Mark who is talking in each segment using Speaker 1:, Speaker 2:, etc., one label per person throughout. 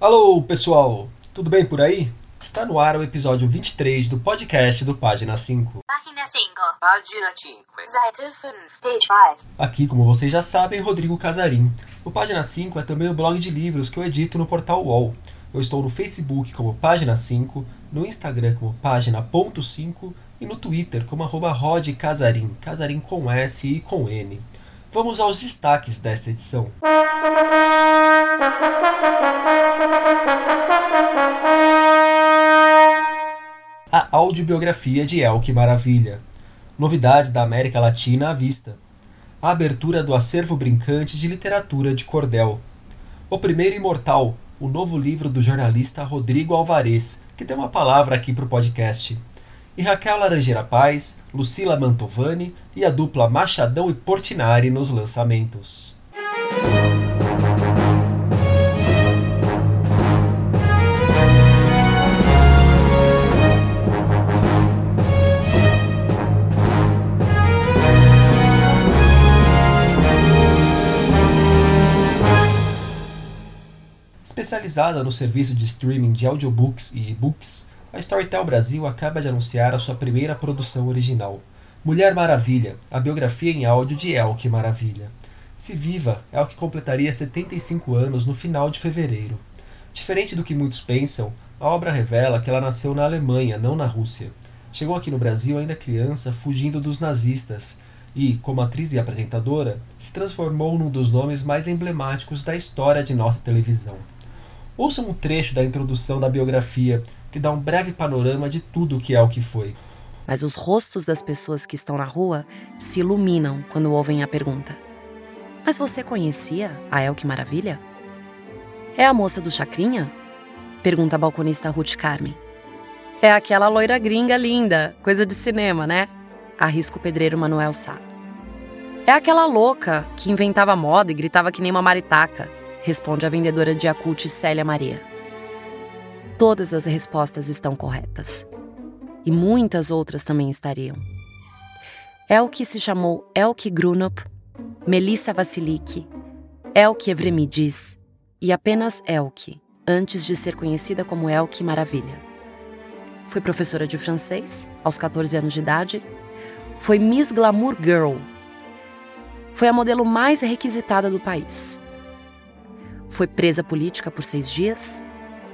Speaker 1: Alô, pessoal! Tudo bem por aí? Está no ar o episódio 23 do podcast do Página 5.
Speaker 2: Página 5. Página 5. Seite 5. Page 5.
Speaker 1: Aqui, como vocês já sabem, Rodrigo Casarim. O Página 5 é também o blog de livros que eu edito no portal UOL. Eu estou no Facebook como Página 5, no Instagram como Página.5 e no Twitter como arroba Rod Casarim, Casarim com S e com N. Vamos aos destaques desta edição. A audiobiografia de Elke Maravilha. Novidades da América Latina à vista. A abertura do acervo brincante de literatura de cordel. O Primeiro Imortal, o novo livro do jornalista Rodrigo Alvarez, que tem uma palavra aqui para o podcast. E Raquel Laranjeira Paz, Lucila Mantovani e a dupla Machadão e Portinari nos lançamentos. Especializada no serviço de streaming de audiobooks e e-books, a Storytel Brasil acaba de anunciar a sua primeira produção original, Mulher Maravilha, a biografia em áudio de Elke Maravilha. Se viva, Elke completaria 75 anos no final de fevereiro. Diferente do que muitos pensam, a obra revela que ela nasceu na Alemanha, não na Rússia. Chegou aqui no Brasil ainda criança, fugindo dos nazistas, e, como atriz e apresentadora, se transformou num dos nomes mais emblemáticos da história de nossa televisão. Ouça um trecho da introdução da biografia, que dá um breve panorama de tudo o que é o que foi.
Speaker 3: Mas os rostos das pessoas que estão na rua se iluminam quando ouvem a pergunta: Mas você conhecia a Elke Maravilha? É a moça do Chacrinha? Pergunta a balconista Ruth Carmen. É aquela loira gringa linda, coisa de cinema, né? Arrisca o pedreiro Manuel Sá. É aquela louca que inventava moda e gritava que nem uma maritaca responde a vendedora de Yakult Célia Maria. Todas as respostas estão corretas. E muitas outras também estariam. Elke se chamou Elke Grunup, Melissa Vasiliki, Elke Evremidis e apenas Elke, antes de ser conhecida como Elke Maravilha. Foi professora de francês aos 14 anos de idade. Foi Miss Glamour Girl. Foi a modelo mais requisitada do país. Foi presa política por seis dias,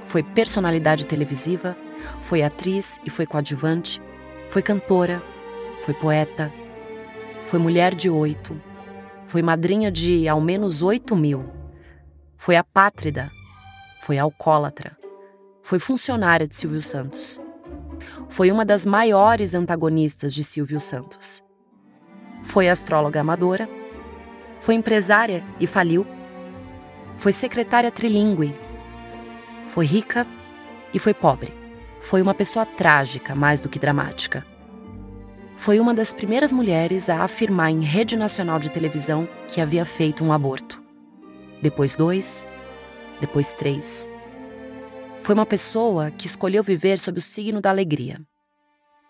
Speaker 3: foi personalidade televisiva, foi atriz e foi coadjuvante, foi cantora, foi poeta, foi mulher de oito, foi madrinha de ao menos oito mil, foi apátrida, foi alcoólatra, foi funcionária de Silvio Santos. Foi uma das maiores antagonistas de Silvio Santos. Foi astróloga amadora, foi empresária e faliu foi secretária trilingue. Foi rica e foi pobre. Foi uma pessoa trágica mais do que dramática. Foi uma das primeiras mulheres a afirmar em rede nacional de televisão que havia feito um aborto. Depois dois, depois três. Foi uma pessoa que escolheu viver sob o signo da alegria.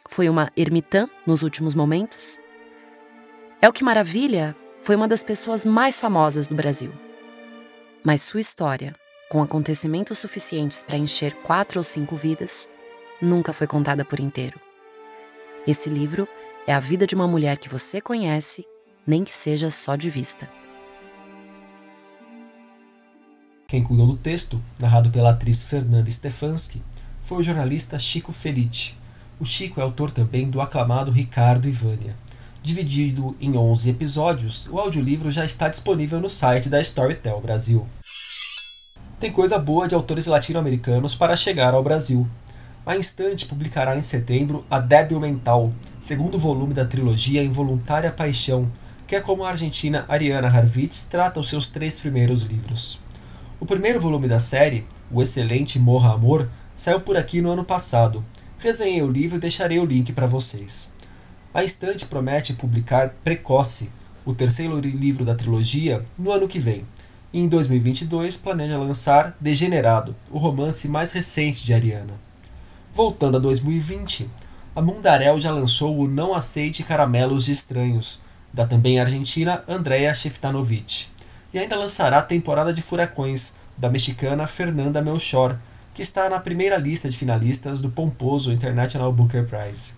Speaker 3: Foi uma ermitã nos últimos momentos. É o que maravilha, foi uma das pessoas mais famosas do Brasil. Mas sua história, com acontecimentos suficientes para encher quatro ou cinco vidas, nunca foi contada por inteiro. Esse livro é a vida de uma mulher que você conhece, nem que seja só de vista.
Speaker 1: Quem cuidou do texto, narrado pela atriz Fernanda Stefanski, foi o jornalista Chico Felice. O Chico é autor também do aclamado Ricardo e Vânia. Dividido em 11 episódios, o audiolivro já está disponível no site da Storytel Brasil. Tem coisa boa de autores latino-americanos para chegar ao Brasil. A Instante publicará em setembro A Débil Mental, segundo volume da trilogia Involuntária Paixão, que é como a argentina Ariana Harvitz trata os seus três primeiros livros. O primeiro volume da série, o excelente Morra Amor, saiu por aqui no ano passado. Resenhei o livro e deixarei o link para vocês. A Estante promete publicar Precoce, o terceiro livro da trilogia, no ano que vem. E em 2022 planeja lançar Degenerado, o romance mais recente de Ariana. Voltando a 2020, a Mundarel já lançou o Não Aceite Caramelos de Estranhos, da também argentina Andrea Sheftanovic. E ainda lançará a temporada de Furacões, da mexicana Fernanda Melchor, que está na primeira lista de finalistas do pomposo International Booker Prize.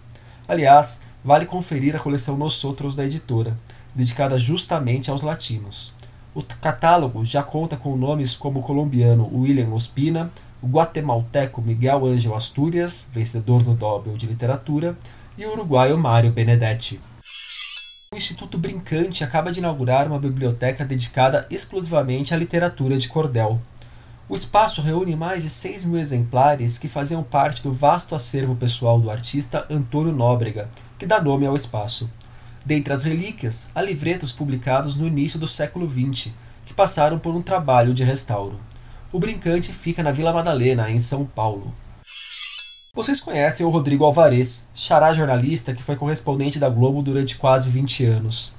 Speaker 1: Aliás, vale conferir a coleção Nos Outros da editora, dedicada justamente aos latinos. O catálogo já conta com nomes como o colombiano William Ospina, o guatemalteco Miguel Ángel Asturias, vencedor do Nobel de Literatura, e o uruguaio Mário Benedetti. O Instituto Brincante acaba de inaugurar uma biblioteca dedicada exclusivamente à literatura de cordel. O espaço reúne mais de 6 mil exemplares que faziam parte do vasto acervo pessoal do artista Antônio Nóbrega, que dá nome ao espaço. Dentre as relíquias, há livretos publicados no início do século XX, que passaram por um trabalho de restauro. O Brincante fica na Vila Madalena, em São Paulo. Vocês conhecem o Rodrigo Alvarez, xará jornalista que foi correspondente da Globo durante quase 20 anos.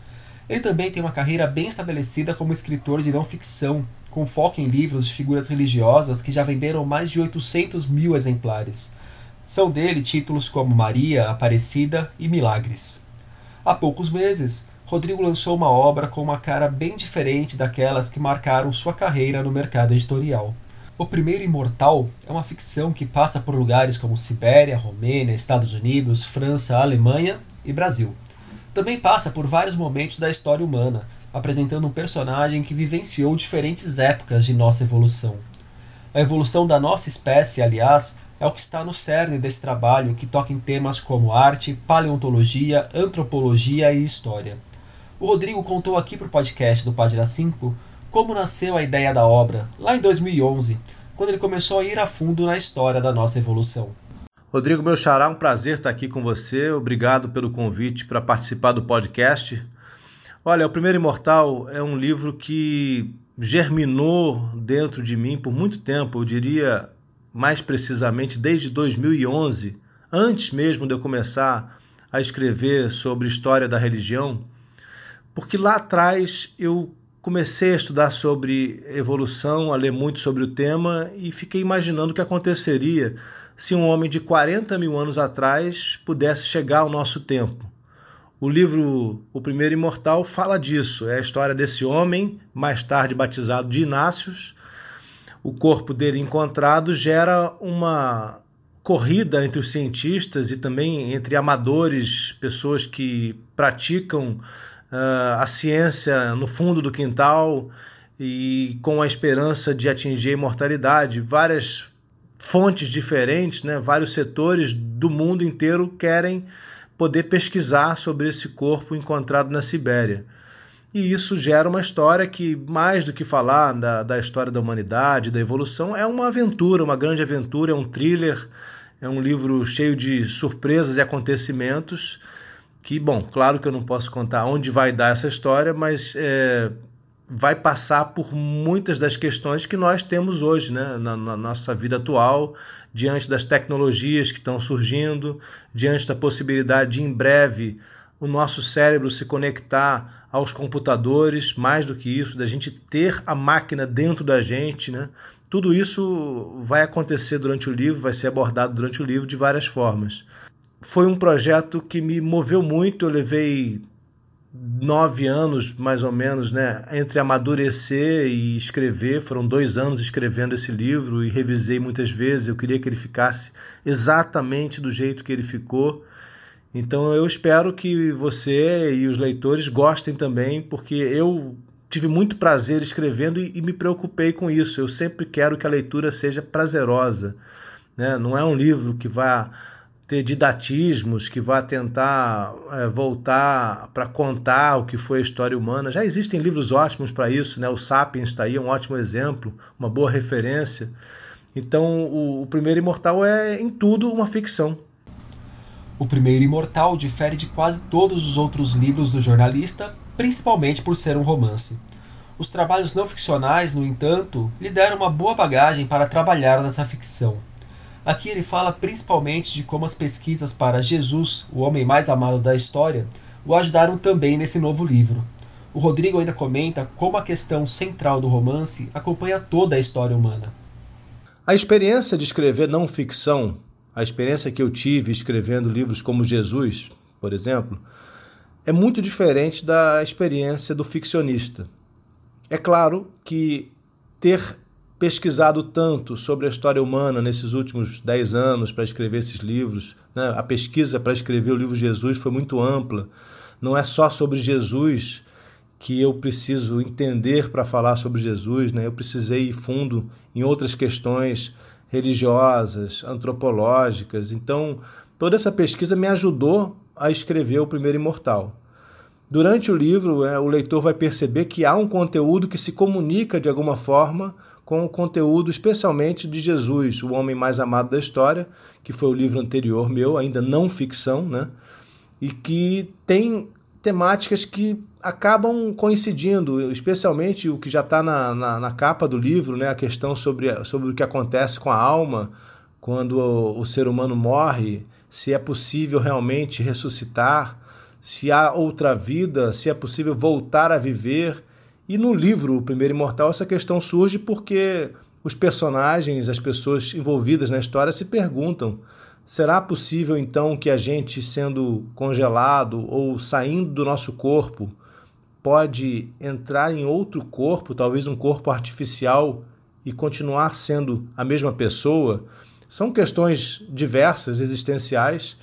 Speaker 1: Ele também tem uma carreira bem estabelecida como escritor de não ficção, com foco em livros de figuras religiosas que já venderam mais de 800 mil exemplares. São dele títulos como Maria, Aparecida e Milagres. Há poucos meses, Rodrigo lançou uma obra com uma cara bem diferente daquelas que marcaram sua carreira no mercado editorial. O Primeiro Imortal é uma ficção que passa por lugares como Sibéria, Romênia, Estados Unidos, França, Alemanha e Brasil. Também passa por vários momentos da história humana, apresentando um personagem que vivenciou diferentes épocas de nossa evolução. A evolução da nossa espécie, aliás, é o que está no cerne desse trabalho que toca em temas como arte, paleontologia, antropologia e história. O Rodrigo contou aqui para o podcast do Página 5 como nasceu a ideia da obra, lá em 2011, quando ele começou a ir a fundo na história da nossa evolução.
Speaker 4: Rodrigo, meu xará, um prazer estar aqui com você. Obrigado pelo convite para participar do podcast. Olha, O Primeiro Imortal é um livro que germinou dentro de mim por muito tempo, eu diria mais precisamente desde 2011, antes mesmo de eu começar a escrever sobre história da religião, porque lá atrás eu comecei a estudar sobre evolução, a ler muito sobre o tema e fiquei imaginando o que aconteceria se um homem de 40 mil anos atrás pudesse chegar ao nosso tempo. O livro O Primeiro Imortal fala disso. É a história desse homem, mais tarde batizado de Inácios. O corpo dele encontrado gera uma corrida entre os cientistas e também entre amadores, pessoas que praticam uh, a ciência no fundo do quintal e com a esperança de atingir a imortalidade. Várias fontes diferentes, né, vários setores do mundo inteiro querem poder pesquisar sobre esse corpo encontrado na Sibéria. E isso gera uma história que, mais do que falar da, da história da humanidade, da evolução, é uma aventura, uma grande aventura, é um thriller, é um livro cheio de surpresas e acontecimentos. Que, bom, claro que eu não posso contar onde vai dar essa história, mas é, vai passar por muitas das questões que nós temos hoje né, na, na nossa vida atual, diante das tecnologias que estão surgindo, diante da possibilidade de, em breve, o nosso cérebro se conectar aos computadores, mais do que isso, da gente ter a máquina dentro da gente, né? Tudo isso vai acontecer durante o livro, vai ser abordado durante o livro de várias formas. Foi um projeto que me moveu muito, eu levei nove anos, mais ou menos, né, entre amadurecer e escrever. Foram dois anos escrevendo esse livro e revisei muitas vezes. Eu queria que ele ficasse exatamente do jeito que ele ficou. Então eu espero que você e os leitores gostem também, porque eu tive muito prazer escrevendo e, e me preocupei com isso. Eu sempre quero que a leitura seja prazerosa. Né? Não é um livro que vá ter didatismos que vá tentar é, voltar para contar o que foi a história humana. Já existem livros ótimos para isso, né? O Sapiens está aí, é um ótimo exemplo, uma boa referência. Então, o, o Primeiro Imortal é, em tudo, uma ficção.
Speaker 1: O Primeiro Imortal difere de quase todos os outros livros do jornalista, principalmente por ser um romance. Os trabalhos não ficcionais, no entanto, lhe deram uma boa bagagem para trabalhar nessa ficção. Aqui ele fala principalmente de como as pesquisas para Jesus, o homem mais amado da história, o ajudaram também nesse novo livro. O Rodrigo ainda comenta como a questão central do romance acompanha toda a história humana.
Speaker 4: A experiência de escrever não ficção, a experiência que eu tive escrevendo livros como Jesus, por exemplo, é muito diferente da experiência do ficcionista. É claro que ter pesquisado tanto sobre a história humana nesses últimos dez anos para escrever esses livros, né? a pesquisa para escrever o livro Jesus foi muito ampla. Não é só sobre Jesus que eu preciso entender para falar sobre Jesus, né? eu precisei ir fundo em outras questões religiosas, antropológicas. Então, toda essa pesquisa me ajudou a escrever O Primeiro Imortal. Durante o livro, é, o leitor vai perceber que há um conteúdo que se comunica de alguma forma com o conteúdo, especialmente de Jesus, o homem mais amado da história, que foi o livro anterior meu, ainda não ficção, né? e que tem temáticas que acabam coincidindo, especialmente o que já está na, na, na, capa do livro, né? a questão sobre, sobre o que acontece com a alma quando o, o ser humano morre, se é possível realmente ressuscitar, se há outra vida, se é possível voltar a viver. E no livro O Primeiro Imortal essa questão surge porque os personagens, as pessoas envolvidas na história se perguntam Será possível então que a gente, sendo congelado ou saindo do nosso corpo, pode entrar em outro corpo, talvez um corpo artificial, e continuar sendo a mesma pessoa? São questões diversas, existenciais,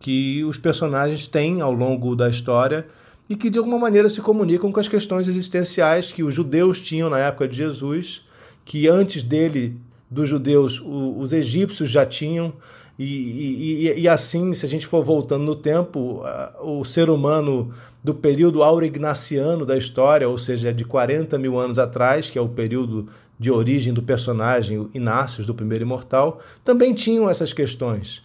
Speaker 4: que os personagens têm ao longo da história e que de alguma maneira se comunicam com as questões existenciais que os judeus tinham na época de Jesus, que antes dele, dos judeus, os egípcios já tinham, e, e, e, assim, se a gente for voltando no tempo, o ser humano do período aurignaciano da história, ou seja, de 40 mil anos atrás, que é o período de origem do personagem Inácios, do primeiro imortal, também tinham essas questões.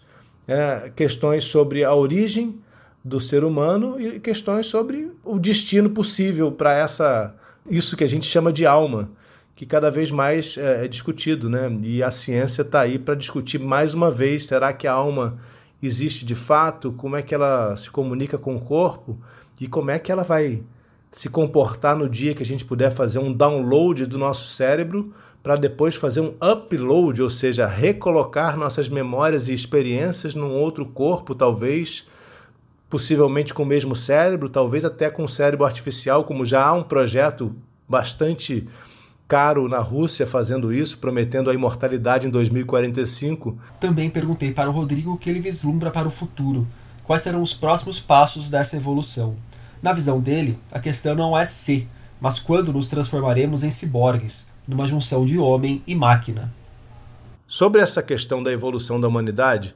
Speaker 4: É, questões sobre a origem do ser humano e questões sobre o destino possível para essa isso que a gente chama de alma que cada vez mais é, é discutido, né? E a ciência está aí para discutir mais uma vez: será que a alma existe de fato? Como é que ela se comunica com o corpo? E como é que ela vai se comportar no dia que a gente puder fazer um download do nosso cérebro para depois fazer um upload, ou seja, recolocar nossas memórias e experiências num outro corpo, talvez, possivelmente com o mesmo cérebro, talvez até com um cérebro artificial, como já há um projeto bastante caro na Rússia fazendo isso, prometendo a imortalidade em 2045.
Speaker 1: Também perguntei para o Rodrigo o que ele vislumbra para o futuro, quais serão os próximos passos dessa evolução. Na visão dele, a questão não é se, mas quando nos transformaremos em ciborgues, numa junção de homem e máquina.
Speaker 4: Sobre essa questão da evolução da humanidade,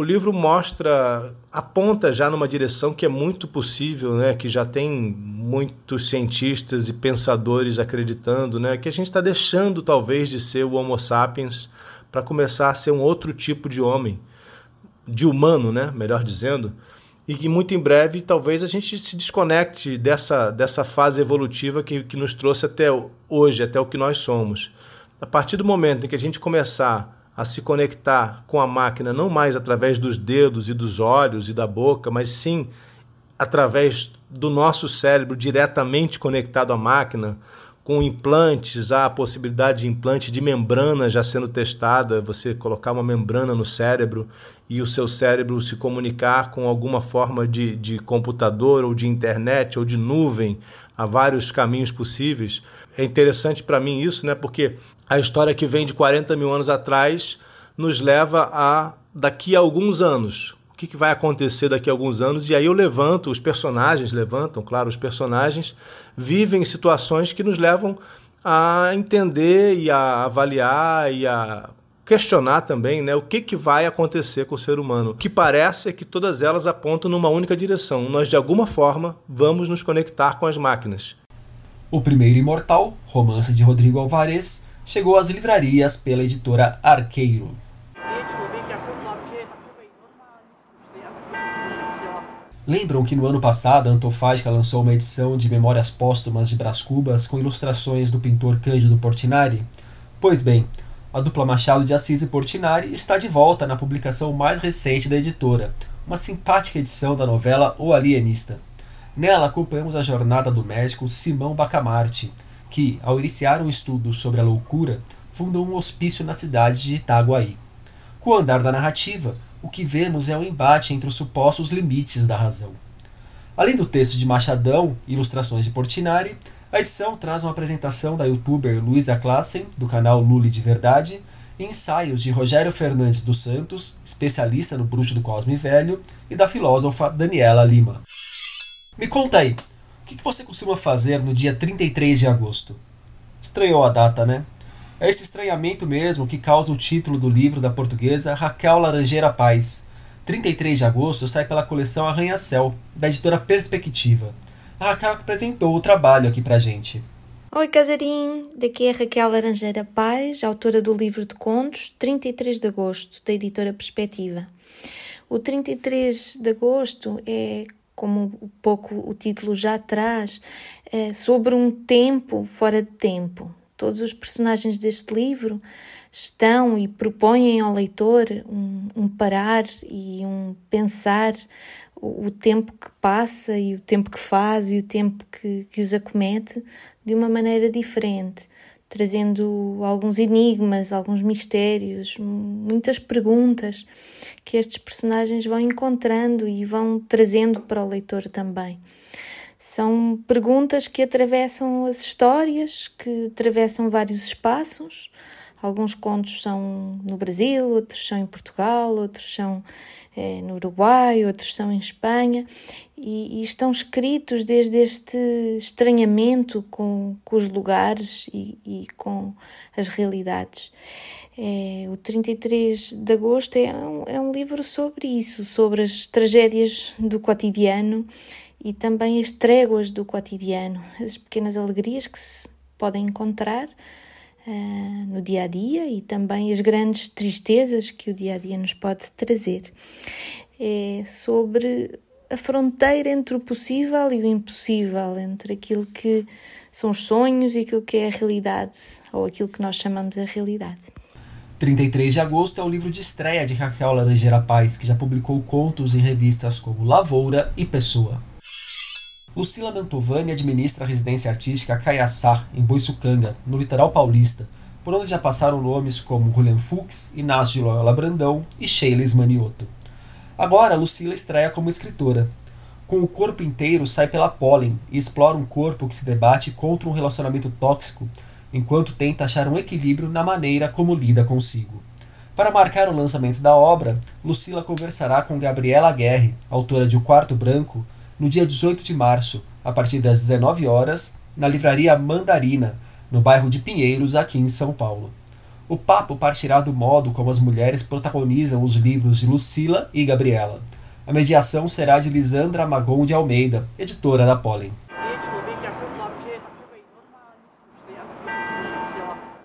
Speaker 4: o livro mostra, aponta já numa direção que é muito possível, né? que já tem muitos cientistas e pensadores acreditando, né? que a gente está deixando talvez de ser o Homo sapiens para começar a ser um outro tipo de homem, de humano, né? melhor dizendo, e que muito em breve talvez a gente se desconecte dessa, dessa fase evolutiva que, que nos trouxe até hoje, até o que nós somos. A partir do momento em que a gente começar a se conectar com a máquina não mais através dos dedos e dos olhos e da boca, mas sim através do nosso cérebro diretamente conectado à máquina, com implantes, há a possibilidade de implante de membrana já sendo testada, você colocar uma membrana no cérebro e o seu cérebro se comunicar com alguma forma de, de computador ou de internet ou de nuvem, há vários caminhos possíveis. É interessante para mim isso, né? Porque a história que vem de 40 mil anos atrás nos leva a daqui a alguns anos. O que, que vai acontecer daqui a alguns anos? E aí eu levanto, os personagens levantam, claro, os personagens vivem situações que nos levam a entender e a avaliar e a questionar também né, o que, que vai acontecer com o ser humano. O que parece é que todas elas apontam numa única direção. Nós, de alguma forma, vamos nos conectar com as máquinas.
Speaker 1: O Primeiro Imortal, romance de Rodrigo Alvarez, chegou às livrarias pela editora Arqueiro. Lembram que no ano passado a Antofágica lançou uma edição de Memórias Póstumas de Brás Cubas com ilustrações do pintor Cândido Portinari? Pois bem, a dupla Machado de Assis e Portinari está de volta na publicação mais recente da editora, uma simpática edição da novela O Alienista. Nela acompanhamos a jornada do médico Simão Bacamarte, que, ao iniciar um estudo sobre a loucura, fundou um hospício na cidade de Itaguaí. Com o andar da narrativa, o que vemos é um embate entre os supostos limites da razão. Além do texto de Machadão ilustrações de Portinari, a edição traz uma apresentação da youtuber Luisa Klassen, do canal Lully de Verdade, e ensaios de Rogério Fernandes dos Santos, especialista no bruxo do Cosme Velho, e da filósofa Daniela Lima. Me conta aí, o que você costuma fazer no dia 33 de agosto? Estranhou a data, né? É esse estranhamento mesmo que causa o título do livro da portuguesa Raquel Laranjeira Paz. 33 de agosto sai pela coleção Arranha-Céu, da editora Perspectiva. A Raquel apresentou o trabalho aqui pra gente.
Speaker 5: Oi, Casarim! Daqui é Raquel Laranjeira Paz, autora do livro de contos 33 de Agosto, da editora Perspectiva. O 33 de Agosto é, como um pouco o título já traz, é sobre um tempo fora de tempo. Todos os personagens deste livro estão e propõem ao leitor um, um parar e um pensar o, tempo que passa e o tempo que faz e o tempo que, que os acomete de uma maneira diferente, trazendo alguns enigmas, alguns mistérios, muitas perguntas que estes personagens vão encontrando e vão trazendo para o leitor também. São perguntas que atravessam as histórias, que atravessam vários espaços. Alguns contos são no Brasil, outros são em Portugal, outros são é, no Uruguai, outros são em Espanha, e, e, estão escritos desde este estranhamento com, com os lugares e, e com as realidades. É, o 33 de Agosto é um, é um livro sobre isso, sobre as tragédias do cotidiano e também as tréguas do cotidiano, as pequenas alegrias que se podem encontrar uh, no dia a dia e também as grandes tristezas que o dia a dia nos pode trazer. É sobre a fronteira entre o possível e o impossível, entre aquilo que são os sonhos e aquilo que é a realidade, ou aquilo que nós chamamos a realidade.
Speaker 1: 33 de agosto é o livro de estreia de Raquel Laranjeira Paz, que já publicou contos em revistas como Lavoura e Pessoa. Lucila Mantovani administra a residência artística Caiaçá, em Boiçucanga, no litoral paulista, por onde já passaram nomes como Julian Fuchs, Inácio de Loyola Brandão e Sheila Manioto. Agora, Lucila estreia como escritora. Com o corpo inteiro, sai pela pólen e explora um corpo que se debate contra um relacionamento tóxico, enquanto tenta achar um equilíbrio na maneira como lida consigo. Para marcar o lançamento da obra, Lucila conversará com Gabriela Guerre, autora de O Quarto Branco, no dia 18 de março, a partir das 19 horas, na livraria Mandarina, no bairro de Pinheiros, aqui em São Paulo. O papo partirá do modo como as mulheres protagonizam os livros de Lucila e Gabriela. A mediação será de Lisandra Magon de Almeida, editora da Pollen.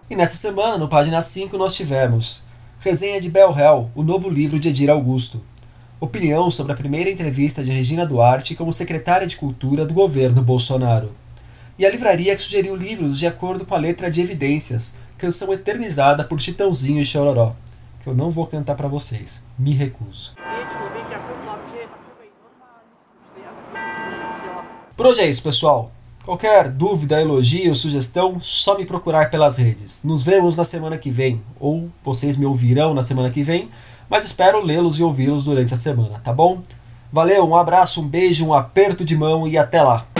Speaker 1: E nesta semana, no página 5, nós tivemos Resenha de Bel Hell, o novo livro de Edir Augusto opinião sobre a primeira entrevista de Regina Duarte como secretária de Cultura do governo Bolsonaro. E a livraria que sugeriu livros de acordo com a letra de Evidências, canção eternizada por Chitãozinho e Chororó, que eu não vou cantar para vocês, me recuso. Por hoje é isso, pessoal. Qualquer dúvida, elogio, sugestão, só me procurar pelas redes. Nos vemos na semana que vem, ou vocês me ouvirão na semana que vem mas espero lê-los e ouvi-los durante a semana, tá bom? Valeu, um abraço, um beijo, um aperto de mão e até lá!